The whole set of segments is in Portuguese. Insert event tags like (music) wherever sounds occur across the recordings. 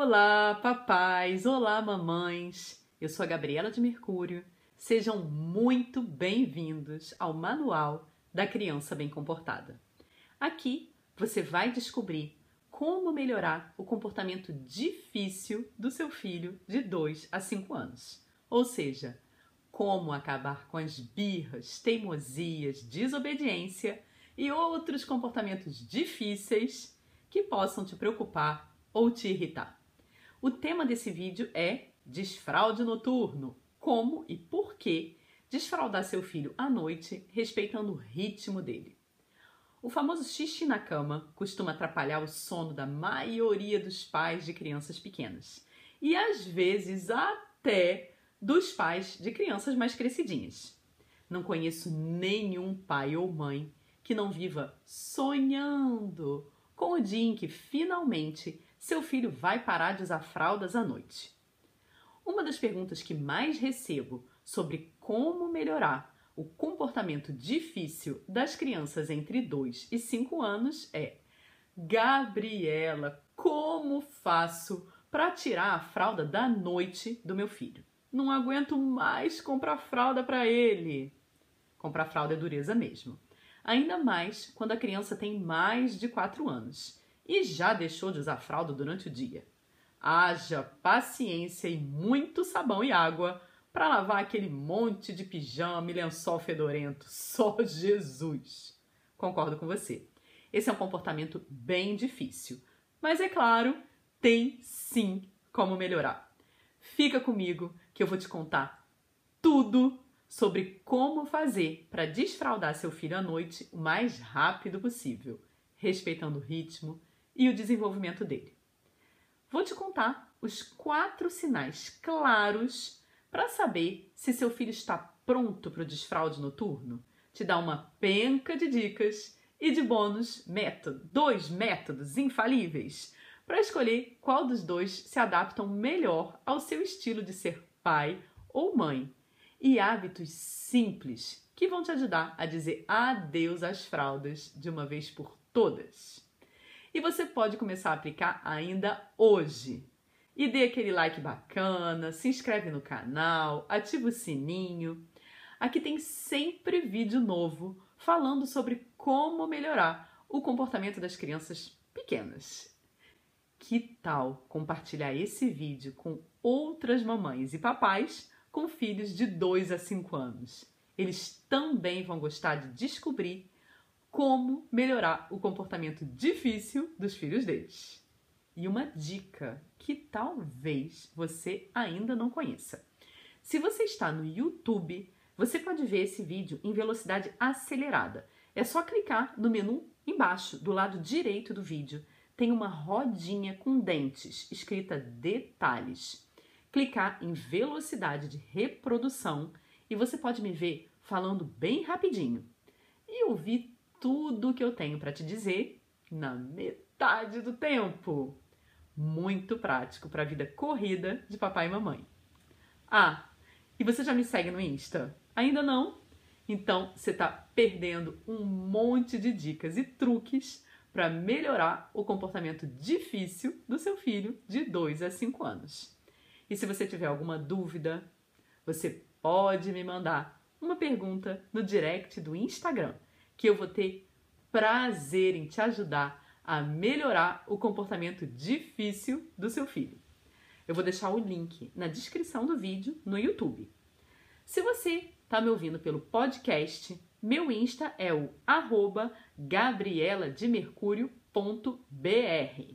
Olá, papais! Olá, mamães! Eu sou a Gabriela de Mercúrio. Sejam muito bem-vindos ao Manual da Criança Bem Comportada. Aqui você vai descobrir como melhorar o comportamento difícil do seu filho de 2 a 5 anos. Ou seja, como acabar com as birras, teimosias, desobediência e outros comportamentos difíceis que possam te preocupar ou te irritar. O tema desse vídeo é desfraude noturno. Como e por que desfraldar seu filho à noite, respeitando o ritmo dele. O famoso xixi na cama costuma atrapalhar o sono da maioria dos pais de crianças pequenas e às vezes até dos pais de crianças mais crescidinhas. Não conheço nenhum pai ou mãe que não viva sonhando com o dia em que finalmente seu filho vai parar de usar fraldas à noite? Uma das perguntas que mais recebo sobre como melhorar o comportamento difícil das crianças entre 2 e 5 anos é: Gabriela, como faço para tirar a fralda da noite do meu filho? Não aguento mais comprar fralda para ele. Comprar fralda é dureza mesmo. Ainda mais quando a criança tem mais de 4 anos e já deixou de usar fralda durante o dia. Haja paciência e muito sabão e água para lavar aquele monte de pijama e lençol fedorento. (laughs) Só Jesus! Concordo com você. Esse é um comportamento bem difícil, mas é claro, tem sim como melhorar. Fica comigo que eu vou te contar tudo sobre como fazer para desfraldar seu filho à noite o mais rápido possível, respeitando o ritmo, e o desenvolvimento dele. Vou te contar os quatro sinais claros para saber se seu filho está pronto para o desfraude noturno. Te dar uma penca de dicas e de bônus método, dois métodos infalíveis para escolher qual dos dois se adaptam melhor ao seu estilo de ser pai ou mãe e hábitos simples que vão te ajudar a dizer adeus às fraldas de uma vez por todas e você pode começar a aplicar ainda hoje. E dê aquele like bacana, se inscreve no canal, ativa o sininho. Aqui tem sempre vídeo novo falando sobre como melhorar o comportamento das crianças pequenas. Que tal compartilhar esse vídeo com outras mamães e papais com filhos de 2 a 5 anos? Eles também vão gostar de descobrir como melhorar o comportamento difícil dos filhos deles. E uma dica que talvez você ainda não conheça. Se você está no YouTube, você pode ver esse vídeo em velocidade acelerada. É só clicar no menu embaixo, do lado direito do vídeo. Tem uma rodinha com dentes escrita detalhes. Clicar em velocidade de reprodução e você pode me ver falando bem rapidinho e ouvir tudo que eu tenho para te dizer na metade do tempo. Muito prático para a vida corrida de papai e mamãe. Ah, e você já me segue no Insta? Ainda não? Então você está perdendo um monte de dicas e truques para melhorar o comportamento difícil do seu filho de 2 a 5 anos. E se você tiver alguma dúvida, você pode me mandar uma pergunta no direct do Instagram que eu vou ter prazer em te ajudar a melhorar o comportamento difícil do seu filho. Eu vou deixar o link na descrição do vídeo no YouTube. Se você está me ouvindo pelo podcast, meu Insta é o arroba gabrielademercurio.br.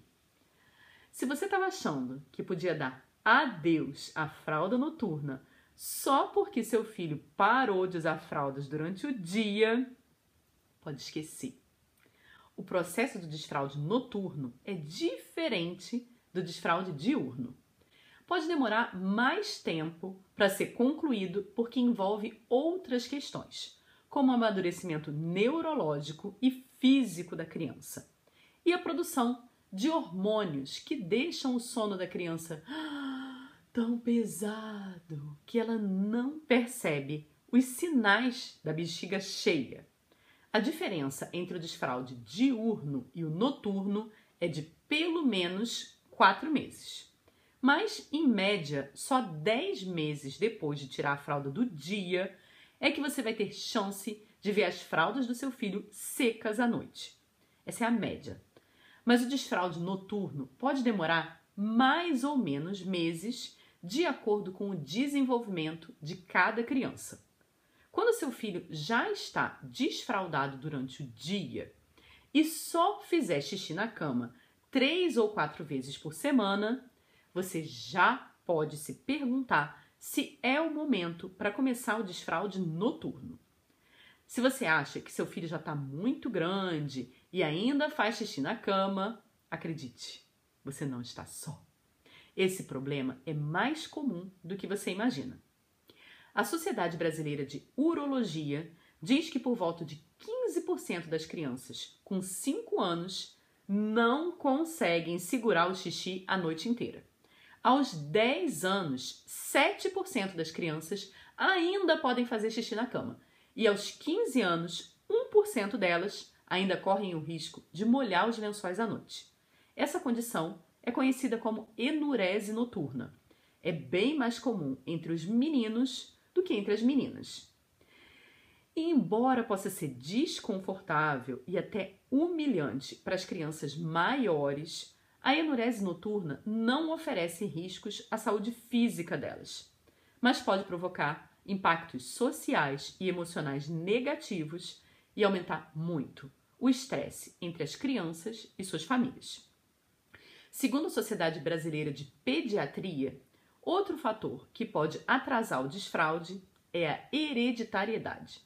Se você estava achando que podia dar adeus à fralda noturna só porque seu filho parou de usar fraldas durante o dia, pode esquecer. O processo do desfraude noturno é diferente do desfraude diurno. Pode demorar mais tempo para ser concluído porque envolve outras questões, como o amadurecimento neurológico e físico da criança e a produção de hormônios que deixam o sono da criança tão pesado que ela não percebe os sinais da bexiga cheia. A diferença entre o desfraude diurno e o noturno é de pelo menos quatro meses. Mas, em média, só 10 meses depois de tirar a fralda do dia é que você vai ter chance de ver as fraldas do seu filho secas à noite. Essa é a média. Mas o desfraude noturno pode demorar mais ou menos meses de acordo com o desenvolvimento de cada criança. Quando seu filho já está desfraldado durante o dia e só fizer xixi na cama três ou quatro vezes por semana, você já pode se perguntar se é o momento para começar o desfraude noturno. Se você acha que seu filho já está muito grande e ainda faz xixi na cama, acredite, você não está só. Esse problema é mais comum do que você imagina. A Sociedade Brasileira de Urologia diz que por volta de 15% das crianças com 5 anos não conseguem segurar o xixi a noite inteira. Aos 10 anos, 7% das crianças ainda podem fazer xixi na cama. E aos 15 anos, 1% delas ainda correm o risco de molhar os lençóis à noite. Essa condição é conhecida como enurese noturna. É bem mais comum entre os meninos do que entre as meninas. E embora possa ser desconfortável e até humilhante para as crianças maiores, a enurese noturna não oferece riscos à saúde física delas, mas pode provocar impactos sociais e emocionais negativos e aumentar muito o estresse entre as crianças e suas famílias. Segundo a Sociedade Brasileira de Pediatria, outro fator que pode atrasar o desfraude é a hereditariedade.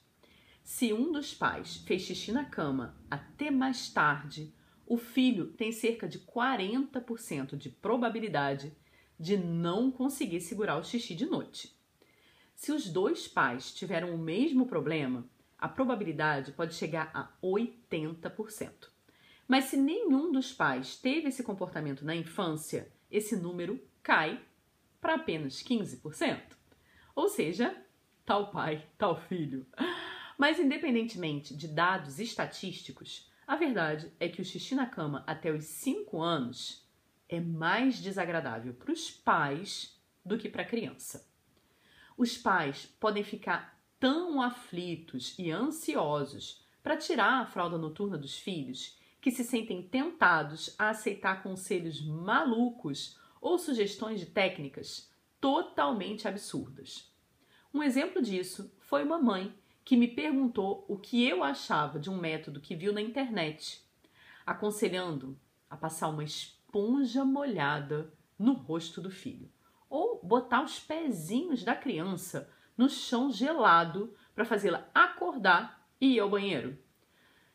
Se um dos pais fez xixi na cama até mais tarde o filho tem cerca de 40% de probabilidade de não conseguir segurar o xixi de noite. Se os dois pais tiveram o mesmo problema, a probabilidade pode chegar a 80%. Mas se nenhum dos pais teve esse comportamento na infância, esse número cai para apenas 15%. Ou seja, tal pai, tal filho. Mas independentemente de dados estatísticos, a verdade é que o xixi na cama até os 5 anos é mais desagradável para os pais do que para a criança. Os pais podem ficar tão aflitos e ansiosos para tirar a fralda noturna dos filhos que se sentem tentados a aceitar conselhos malucos ou sugestões de técnicas totalmente absurdas. Um exemplo disso foi uma mãe que me perguntou o que eu achava de um método que viu na internet, aconselhando a passar uma esponja molhada no rosto do filho ou botar os pezinhos da criança no chão gelado para fazê-la acordar e ir ao banheiro.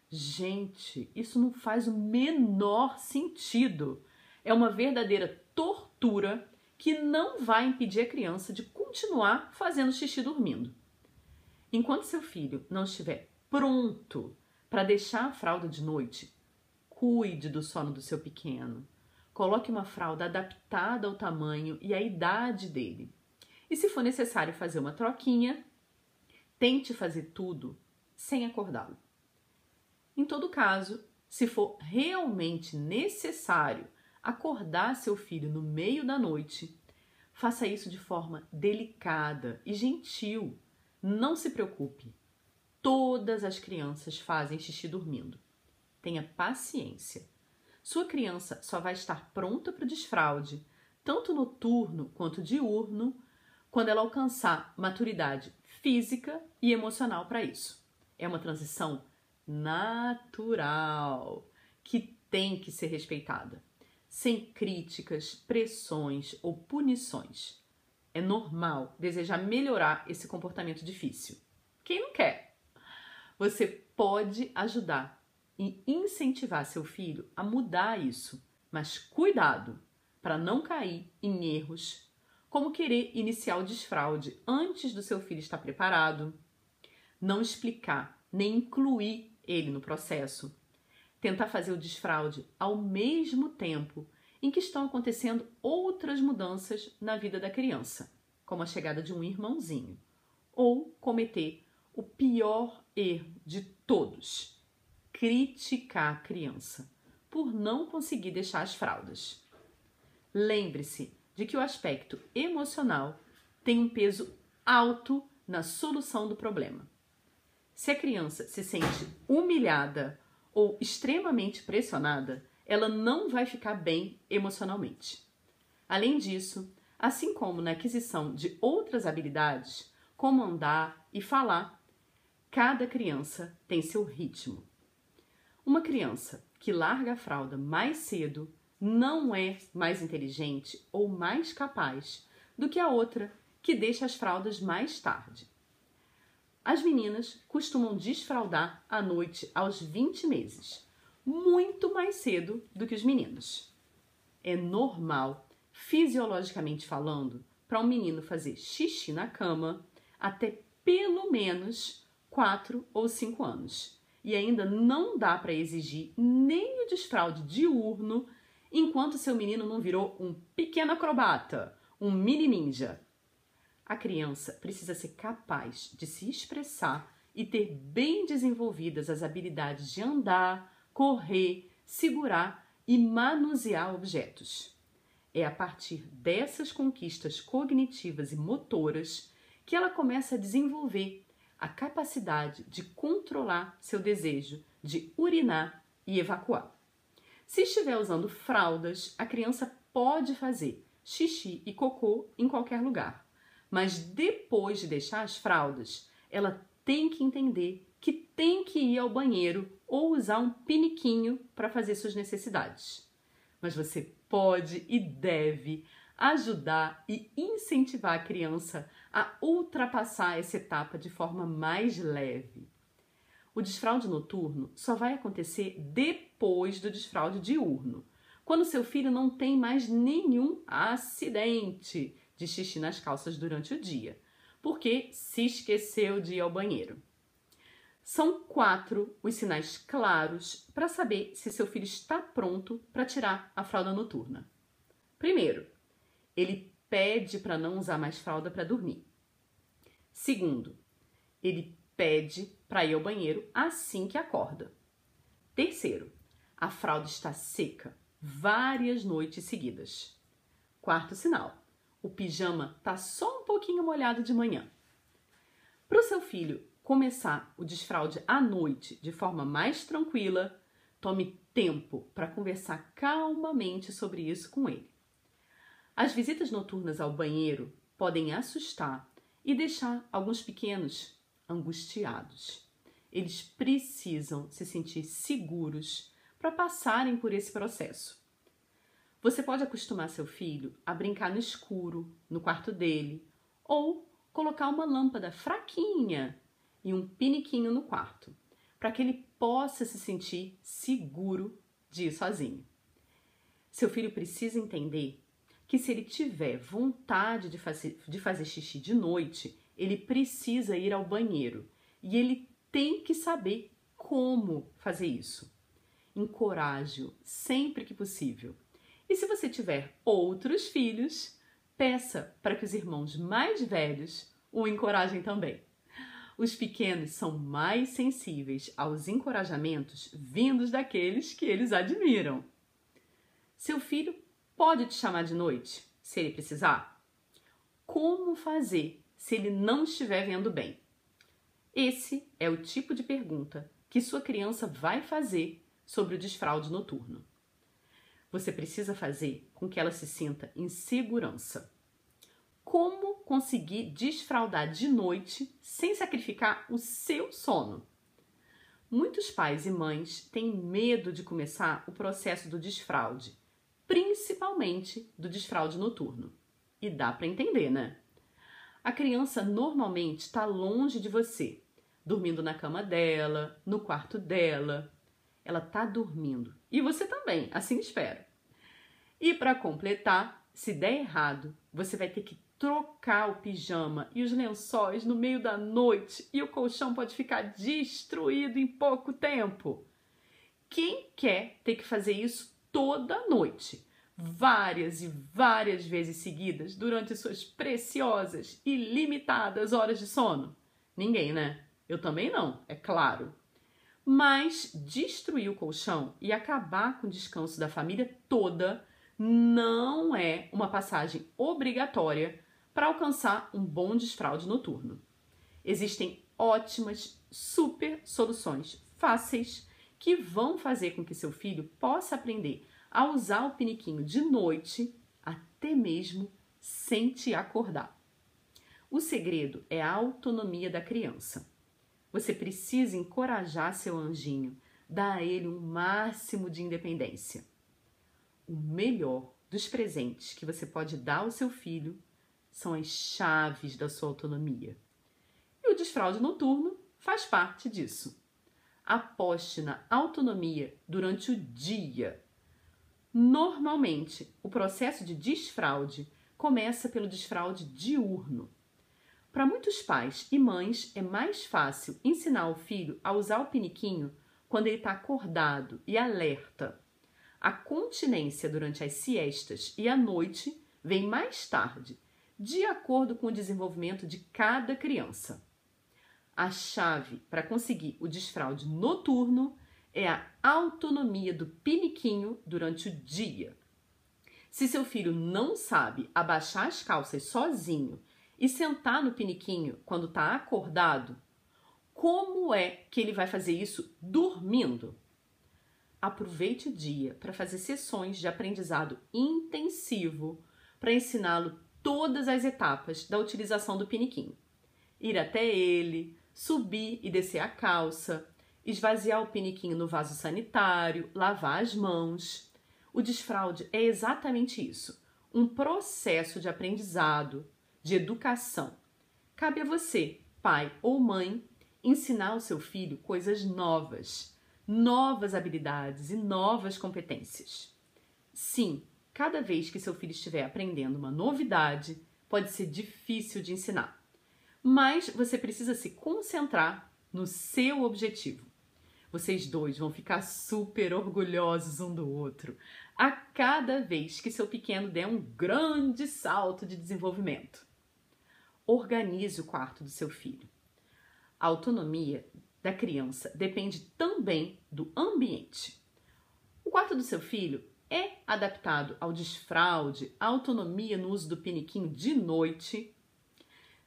Gente, isso não faz o menor sentido. É uma verdadeira tortura que não vai impedir a criança de continuar fazendo xixi dormindo. Enquanto seu filho não estiver pronto para deixar a fralda de noite, cuide do sono do seu pequeno. Coloque uma fralda adaptada ao tamanho e à idade dele. E se for necessário fazer uma troquinha, tente fazer tudo sem acordá-lo. Em todo caso, se for realmente necessário acordar seu filho no meio da noite, faça isso de forma delicada e gentil, não se preocupe. Todas as crianças fazem xixi dormindo. Tenha paciência. Sua criança só vai estar pronta para o desfraude, tanto noturno quanto diurno, quando ela alcançar maturidade física e emocional para isso. É uma transição natural que tem que ser respeitada, sem críticas, pressões ou punições. É normal desejar melhorar esse comportamento difícil. Quem não quer? Você pode ajudar e incentivar seu filho a mudar isso, mas cuidado para não cair em erros como querer iniciar o desfraude antes do seu filho estar preparado, não explicar nem incluir ele no processo, tentar fazer o desfraude ao mesmo tempo em que estão acontecendo outras mudanças na vida da criança, como a chegada de um irmãozinho, ou cometer o pior erro de todos: criticar a criança por não conseguir deixar as fraldas. Lembre-se, de que o aspecto emocional tem um peso alto na solução do problema. Se a criança se sente humilhada ou extremamente pressionada, ela não vai ficar bem emocionalmente. Além disso, assim como na aquisição de outras habilidades, como andar e falar, cada criança tem seu ritmo. Uma criança que larga a fralda mais cedo não é mais inteligente ou mais capaz do que a outra que deixa as fraldas mais tarde. As meninas costumam desfraldar à noite aos 20 meses, muito mais cedo do que os meninos. É normal, fisiologicamente falando, para um menino fazer xixi na cama até pelo menos 4 ou 5 anos. E ainda não dá para exigir nem o desfraude diurno enquanto seu menino não virou um pequeno acrobata, um mini ninja a criança precisa ser capaz de se expressar e ter bem desenvolvidas as habilidades de andar, correr, segurar e manusear objetos. É a partir dessas conquistas cognitivas e motoras que ela começa a desenvolver a capacidade de controlar seu desejo de urinar e evacuar. Se estiver usando fraldas, a criança pode fazer xixi e cocô em qualquer lugar. Mas depois de deixar as fraldas, ela tem que entender que tem que ir ao banheiro ou usar um piniquinho para fazer suas necessidades. Mas você pode e deve ajudar e incentivar a criança a ultrapassar essa etapa de forma mais leve. O desfraude noturno só vai acontecer depois do desfraude diurno, quando seu filho não tem mais nenhum acidente de xixi nas calças durante o dia, porque se esqueceu de ir ao banheiro. São quatro os sinais claros para saber se seu filho está pronto para tirar a fralda noturna. Primeiro, ele pede para não usar mais fralda para dormir. Segundo, ele pede para ir ao banheiro assim que acorda. Terceiro, a fralda está seca várias noites seguidas. Quarto sinal, o pijama tá só um pouquinho molhado de manhã. Para o seu filho começar o desfraude à noite de forma mais tranquila, tome tempo para conversar calmamente sobre isso com ele. As visitas noturnas ao banheiro podem assustar e deixar alguns pequenos angustiados. Eles precisam se sentir seguros para passarem por esse processo. Você pode acostumar seu filho a brincar no escuro, no quarto dele, ou colocar uma lâmpada fraquinha e um piniquinho no quarto, para que ele possa se sentir seguro de ir sozinho. Seu filho precisa entender que se ele tiver vontade de fazer, de fazer xixi de noite, ele precisa ir ao banheiro e ele tem que saber como fazer isso. Encoraje-o sempre que possível. E se você tiver outros filhos, peça para que os irmãos mais velhos o encorajem também. Os pequenos são mais sensíveis aos encorajamentos vindos daqueles que eles admiram. Seu filho pode te chamar de noite, se ele precisar? Como fazer se ele não estiver vendo bem? Esse é o tipo de pergunta que sua criança vai fazer sobre o desfraude noturno você precisa fazer com que ela se sinta em segurança. Como conseguir desfraldar de noite sem sacrificar o seu sono? Muitos pais e mães têm medo de começar o processo do desfraude, principalmente do desfraude noturno. E dá para entender, né? A criança normalmente está longe de você, dormindo na cama dela, no quarto dela, ela tá dormindo. E você também, assim espero. E para completar, se der errado, você vai ter que trocar o pijama e os lençóis no meio da noite e o colchão pode ficar destruído em pouco tempo. Quem quer ter que fazer isso toda noite? Várias e várias vezes seguidas durante suas preciosas e limitadas horas de sono? Ninguém, né? Eu também não, é claro. Mas destruir o colchão e acabar com o descanso da família toda não é uma passagem obrigatória para alcançar um bom desfraude noturno. Existem ótimas, super soluções fáceis que vão fazer com que seu filho possa aprender a usar o piniquinho de noite, até mesmo sem te acordar. O segredo é a autonomia da criança. Você precisa encorajar seu anjinho, dar a ele um máximo de independência. O melhor dos presentes que você pode dar ao seu filho são as chaves da sua autonomia. E o desfraude noturno faz parte disso. Aposte na autonomia durante o dia. Normalmente, o processo de desfraude começa pelo desfraude diurno. Para muitos pais e mães, é mais fácil ensinar o filho a usar o piniquinho quando ele está acordado e alerta. A continência durante as siestas e à noite vem mais tarde, de acordo com o desenvolvimento de cada criança. A chave para conseguir o desfraude noturno é a autonomia do piniquinho durante o dia. Se seu filho não sabe abaixar as calças sozinho e sentar no piniquinho quando está acordado, como é que ele vai fazer isso dormindo? Aproveite o dia para fazer sessões de aprendizado intensivo para ensiná-lo todas as etapas da utilização do piniquinho. Ir até ele, subir e descer a calça, esvaziar o piniquinho no vaso sanitário, lavar as mãos. O desfraude é exatamente isso, um processo de aprendizado, de educação. Cabe a você, pai ou mãe, ensinar ao seu filho coisas novas, novas habilidades e novas competências. Sim, cada vez que seu filho estiver aprendendo uma novidade, pode ser difícil de ensinar mas você precisa se concentrar no seu objetivo. Vocês dois vão ficar super orgulhosos um do outro a cada vez que seu pequeno der um grande salto de desenvolvimento. Organize o quarto do seu filho. A autonomia da criança depende também do ambiente. O quarto do seu filho é adaptado ao desfraude, à autonomia no uso do piniquinho de noite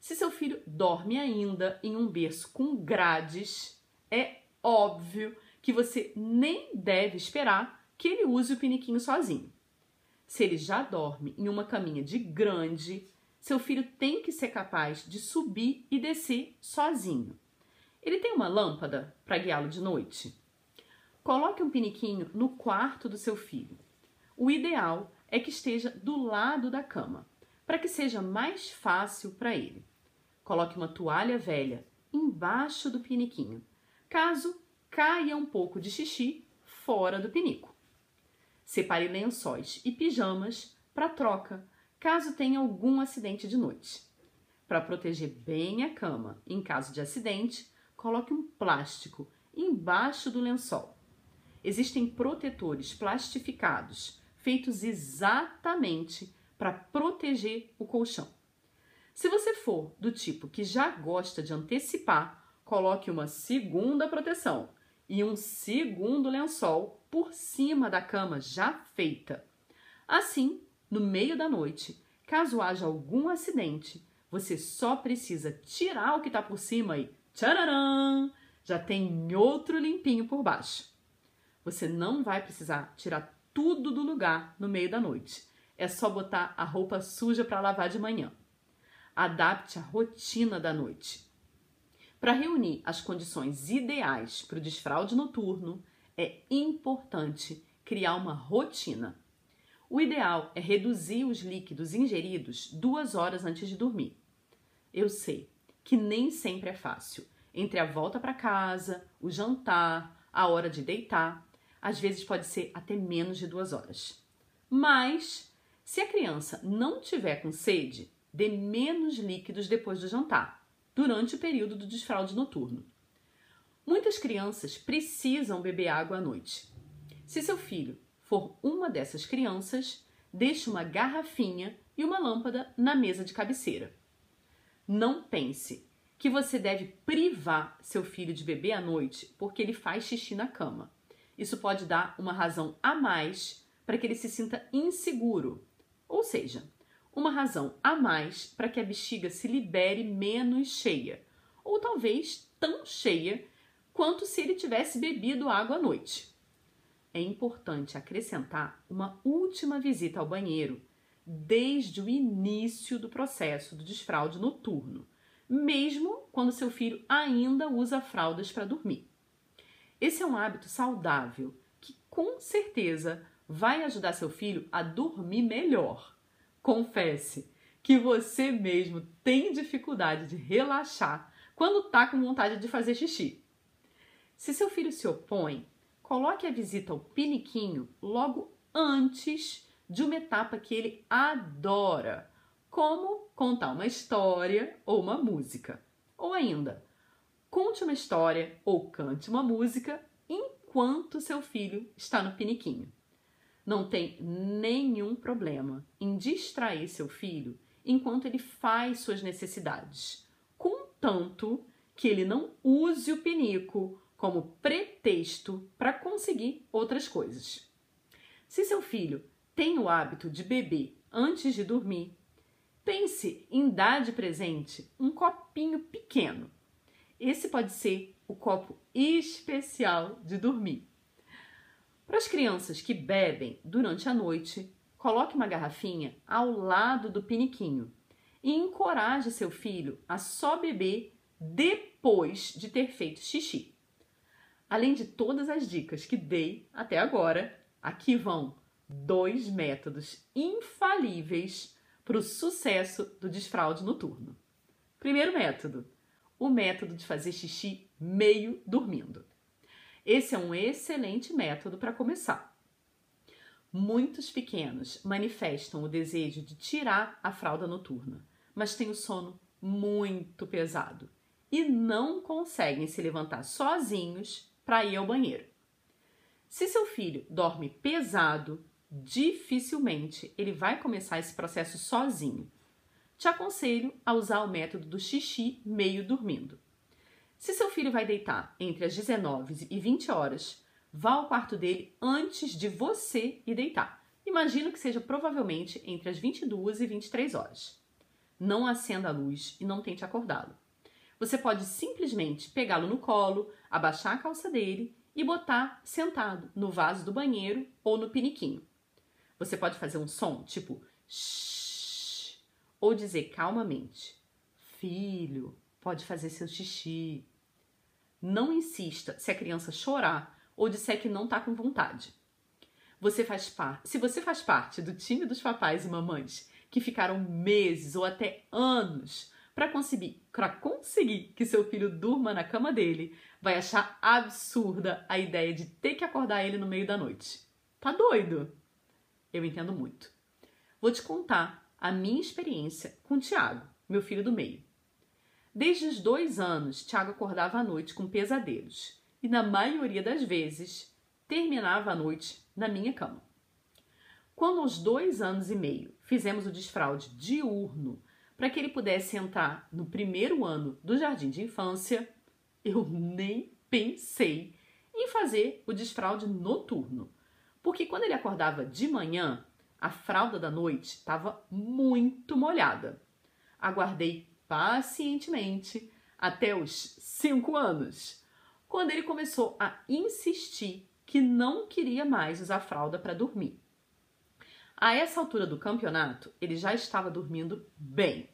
se seu filho dorme ainda em um berço com grades, é óbvio que você nem deve esperar que ele use o piniquinho sozinho. Se ele já dorme em uma caminha de grande, seu filho tem que ser capaz de subir e descer sozinho. Ele tem uma lâmpada para guiá-lo de noite? Coloque um piniquinho no quarto do seu filho. O ideal é que esteja do lado da cama, para que seja mais fácil para ele. Coloque uma toalha velha embaixo do piniquinho, caso caia um pouco de xixi fora do pinico. Separe lençóis e pijamas para troca, caso tenha algum acidente de noite. Para proteger bem a cama em caso de acidente, coloque um plástico embaixo do lençol. Existem protetores plastificados feitos exatamente para proteger o colchão. Se você for do tipo que já gosta de antecipar, coloque uma segunda proteção e um segundo lençol por cima da cama já feita. Assim, no meio da noite, caso haja algum acidente, você só precisa tirar o que está por cima e tchararam! Já tem outro limpinho por baixo. Você não vai precisar tirar tudo do lugar no meio da noite. É só botar a roupa suja para lavar de manhã adapte a rotina da noite. Para reunir as condições ideais para o desfraude noturno, é importante criar uma rotina. O ideal é reduzir os líquidos ingeridos duas horas antes de dormir. Eu sei que nem sempre é fácil. Entre a volta para casa, o jantar, a hora de deitar, às vezes pode ser até menos de duas horas. Mas, se a criança não tiver com sede, dê menos líquidos depois do jantar, durante o período do desfraude noturno. Muitas crianças precisam beber água à noite. Se seu filho for uma dessas crianças, deixe uma garrafinha e uma lâmpada na mesa de cabeceira. Não pense que você deve privar seu filho de beber à noite porque ele faz xixi na cama. Isso pode dar uma razão a mais para que ele se sinta inseguro, ou seja, uma razão a mais para que a bexiga se libere menos cheia, ou talvez tão cheia quanto se ele tivesse bebido água à noite. É importante acrescentar uma última visita ao banheiro desde o início do processo do desfraude noturno, mesmo quando seu filho ainda usa fraldas para dormir. Esse é um hábito saudável que com certeza vai ajudar seu filho a dormir melhor. Confesse que você mesmo tem dificuldade de relaxar quando está com vontade de fazer xixi. Se seu filho se opõe, coloque a visita ao piniquinho logo antes de uma etapa que ele adora, como contar uma história ou uma música. Ou ainda, conte uma história ou cante uma música enquanto seu filho está no piniquinho. Não tem nenhum problema em distrair seu filho enquanto ele faz suas necessidades, contanto que ele não use o pinico como pretexto para conseguir outras coisas. Se seu filho tem o hábito de beber antes de dormir, pense em dar de presente um copinho pequeno. Esse pode ser o copo especial de dormir. Para as crianças que bebem durante a noite, coloque uma garrafinha ao lado do piniquinho e encoraje seu filho a só beber depois de ter feito xixi. Além de todas as dicas que dei até agora, aqui vão dois métodos infalíveis para o sucesso do desfraude noturno. Primeiro método, o método de fazer xixi meio dormindo. Esse é um excelente método para começar. Muitos pequenos manifestam o desejo de tirar a fralda noturna, mas têm o sono muito pesado e não conseguem se levantar sozinhos para ir ao banheiro. Se seu filho dorme pesado, dificilmente ele vai começar esse processo sozinho. Te aconselho a usar o método do xixi meio dormindo. Se seu filho vai deitar entre as 19 e 20 horas, vá ao quarto dele antes de você ir deitar. Imagino que seja provavelmente entre as 22 e 23 horas. Não acenda a luz e não tente acordá-lo. Você pode simplesmente pegá-lo no colo, abaixar a calça dele e botar sentado no vaso do banheiro ou no piniquinho. Você pode fazer um som tipo shh, ou dizer calmamente: Filho, pode fazer seu xixi. Não insista se a criança chorar ou disser que não está com vontade. Você faz parte, se você faz parte do time dos papais e mamães que ficaram meses ou até anos para conseguir, conseguir que seu filho durma na cama dele, vai achar absurda a ideia de ter que acordar ele no meio da noite. Tá doido? Eu entendo muito. Vou te contar a minha experiência com o Tiago, meu filho do meio. Desde os dois anos, Tiago acordava à noite com pesadelos e, na maioria das vezes, terminava a noite na minha cama. Quando aos dois anos e meio fizemos o desfraude diurno para que ele pudesse entrar no primeiro ano do jardim de infância, eu nem pensei em fazer o desfraude noturno, porque quando ele acordava de manhã, a fralda da noite estava muito molhada. Aguardei pacientemente até os cinco anos, quando ele começou a insistir que não queria mais usar fralda para dormir. A essa altura do campeonato, ele já estava dormindo bem,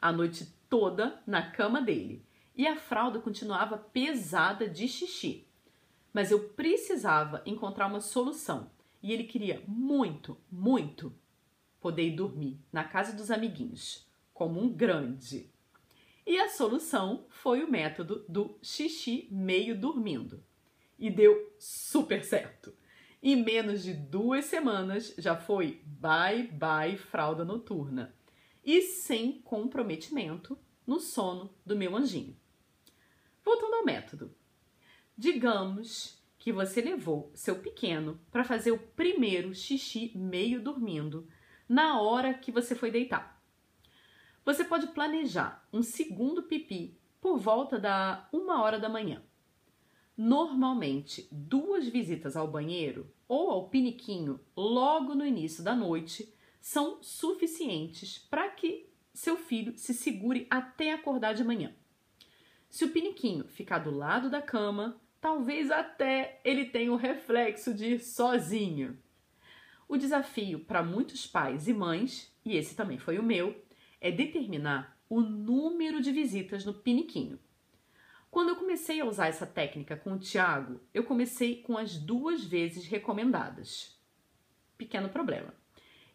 a noite toda na cama dele, e a fralda continuava pesada de xixi. Mas eu precisava encontrar uma solução, e ele queria muito, muito poder ir dormir na casa dos amiguinhos, como um grande. E a solução foi o método do xixi meio dormindo. E deu super certo. Em menos de duas semanas já foi bye bye fralda noturna e sem comprometimento no sono do meu anjinho. Voltando ao método. Digamos que você levou seu pequeno para fazer o primeiro xixi meio dormindo na hora que você foi deitar. Você pode planejar um segundo pipi por volta da uma hora da manhã. Normalmente, duas visitas ao banheiro ou ao piniquinho logo no início da noite são suficientes para que seu filho se segure até acordar de manhã. Se o piniquinho ficar do lado da cama, talvez até ele tenha o reflexo de ir sozinho. O desafio para muitos pais e mães, e esse também foi o meu, é determinar o número de visitas no piniquinho. Quando eu comecei a usar essa técnica com o Tiago, eu comecei com as duas vezes recomendadas. Pequeno problema.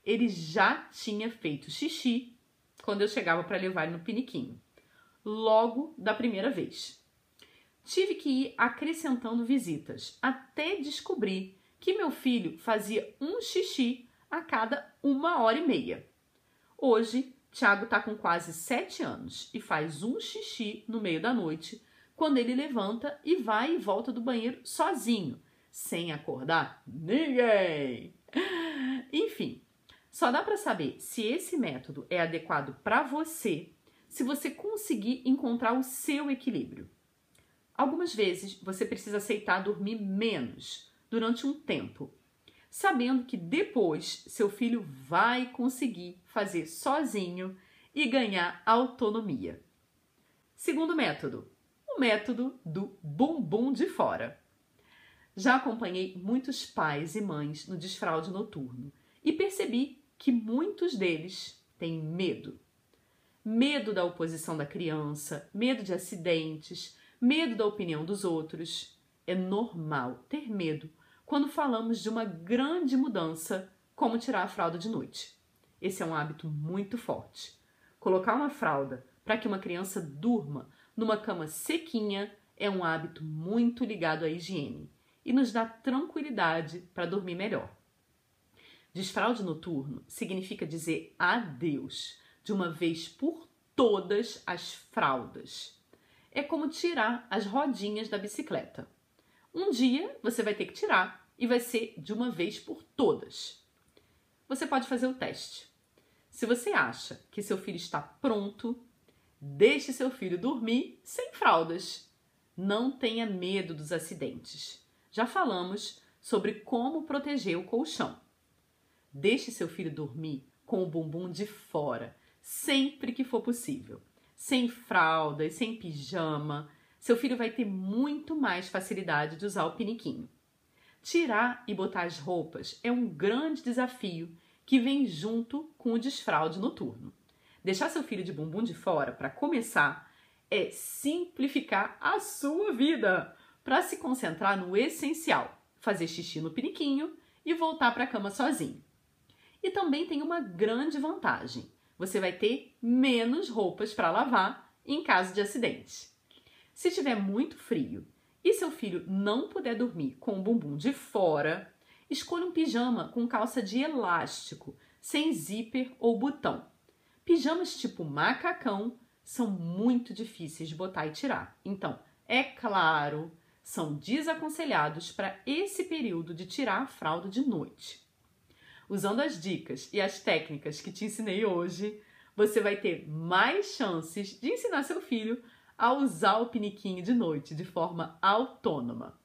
Ele já tinha feito xixi quando eu chegava para levar ele no piniquinho, logo da primeira vez. Tive que ir acrescentando visitas até descobrir que meu filho fazia um xixi a cada uma hora e meia. Hoje, Tiago está com quase sete anos e faz um xixi no meio da noite quando ele levanta e vai e volta do banheiro sozinho, sem acordar ninguém. Enfim, só dá para saber se esse método é adequado para você se você conseguir encontrar o seu equilíbrio. Algumas vezes você precisa aceitar dormir menos durante um tempo, sabendo que depois seu filho vai conseguir fazer sozinho e ganhar autonomia. Segundo método, o método do bumbum de fora. Já acompanhei muitos pais e mães no desfraude noturno e percebi que muitos deles têm medo. Medo da oposição da criança, medo de acidentes, medo da opinião dos outros. É normal ter medo quando falamos de uma grande mudança, como tirar a fralda de noite. Esse é um hábito muito forte. Colocar uma fralda para que uma criança durma numa cama sequinha é um hábito muito ligado à higiene e nos dá tranquilidade para dormir melhor. Desfraude noturno significa dizer adeus de uma vez por todas as fraldas. É como tirar as rodinhas da bicicleta. Um dia você vai ter que tirar e vai ser de uma vez por todas. Você pode fazer o teste. Se você acha que seu filho está pronto Deixe seu filho dormir sem fraldas. Não tenha medo dos acidentes. Já falamos sobre como proteger o colchão. Deixe seu filho dormir com o bumbum de fora, sempre que for possível. Sem fraldas, sem pijama, seu filho vai ter muito mais facilidade de usar o piniquinho. Tirar e botar as roupas é um grande desafio que vem junto com o desfraude noturno. Deixar seu filho de bumbum de fora, para começar, é simplificar a sua vida para se concentrar no essencial: fazer xixi no piniquinho e voltar para a cama sozinho. E também tem uma grande vantagem: você vai ter menos roupas para lavar em caso de acidente. Se tiver muito frio e seu filho não puder dormir com o bumbum de fora, escolha um pijama com calça de elástico, sem zíper ou botão. Pijamas tipo macacão são muito difíceis de botar e tirar. Então, é claro, são desaconselhados para esse período de tirar a fralda de noite. Usando as dicas e as técnicas que te ensinei hoje, você vai ter mais chances de ensinar seu filho a usar o piniquinho de noite de forma autônoma.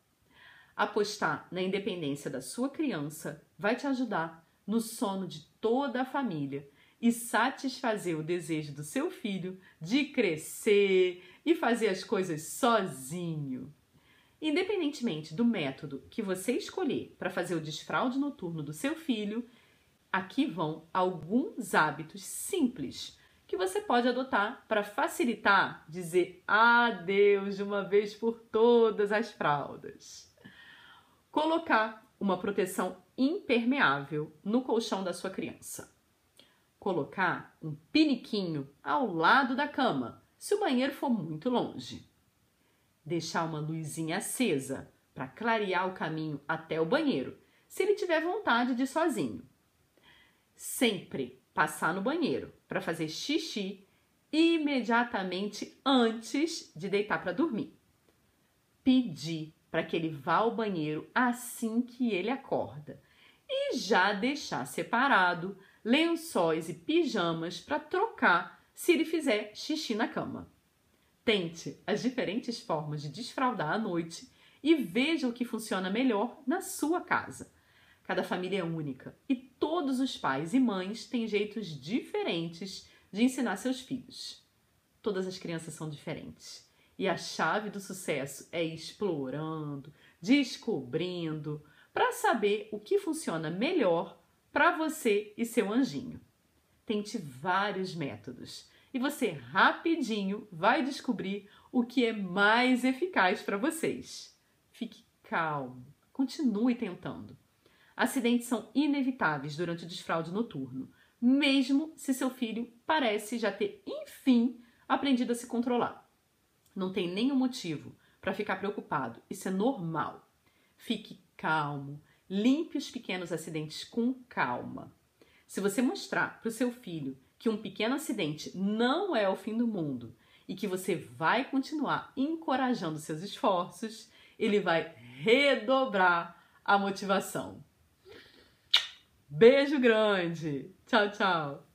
Apostar na independência da sua criança vai te ajudar no sono de toda a família e satisfazer o desejo do seu filho de crescer e fazer as coisas sozinho. Independentemente do método que você escolher para fazer o desfraude noturno do seu filho, aqui vão alguns hábitos simples que você pode adotar para facilitar dizer adeus de uma vez por todas as fraldas. Colocar uma proteção impermeável no colchão da sua criança colocar um piniquinho ao lado da cama, se o banheiro for muito longe. Deixar uma luzinha acesa para clarear o caminho até o banheiro, se ele tiver vontade de ir sozinho. Sempre passar no banheiro para fazer xixi imediatamente antes de deitar para dormir. Pedir para que ele vá ao banheiro assim que ele acorda e já deixar separado lençóis e pijamas para trocar se ele fizer xixi na cama. Tente as diferentes formas de desfraldar à noite e veja o que funciona melhor na sua casa. Cada família é única e todos os pais e mães têm jeitos diferentes de ensinar seus filhos. Todas as crianças são diferentes e a chave do sucesso é explorando, descobrindo, para saber o que funciona melhor para você e seu anjinho. Tente vários métodos e você rapidinho vai descobrir o que é mais eficaz para vocês. Fique calmo, continue tentando. Acidentes são inevitáveis durante o desfraude noturno, mesmo se seu filho parece já ter, enfim, aprendido a se controlar. Não tem nenhum motivo para ficar preocupado, isso é normal. Fique calmo, limpe os pequenos acidentes com calma. Se você mostrar para o seu filho que um pequeno acidente não é o fim do mundo e que você vai continuar encorajando seus esforços, ele vai redobrar a motivação. Beijo grande! Tchau, tchau!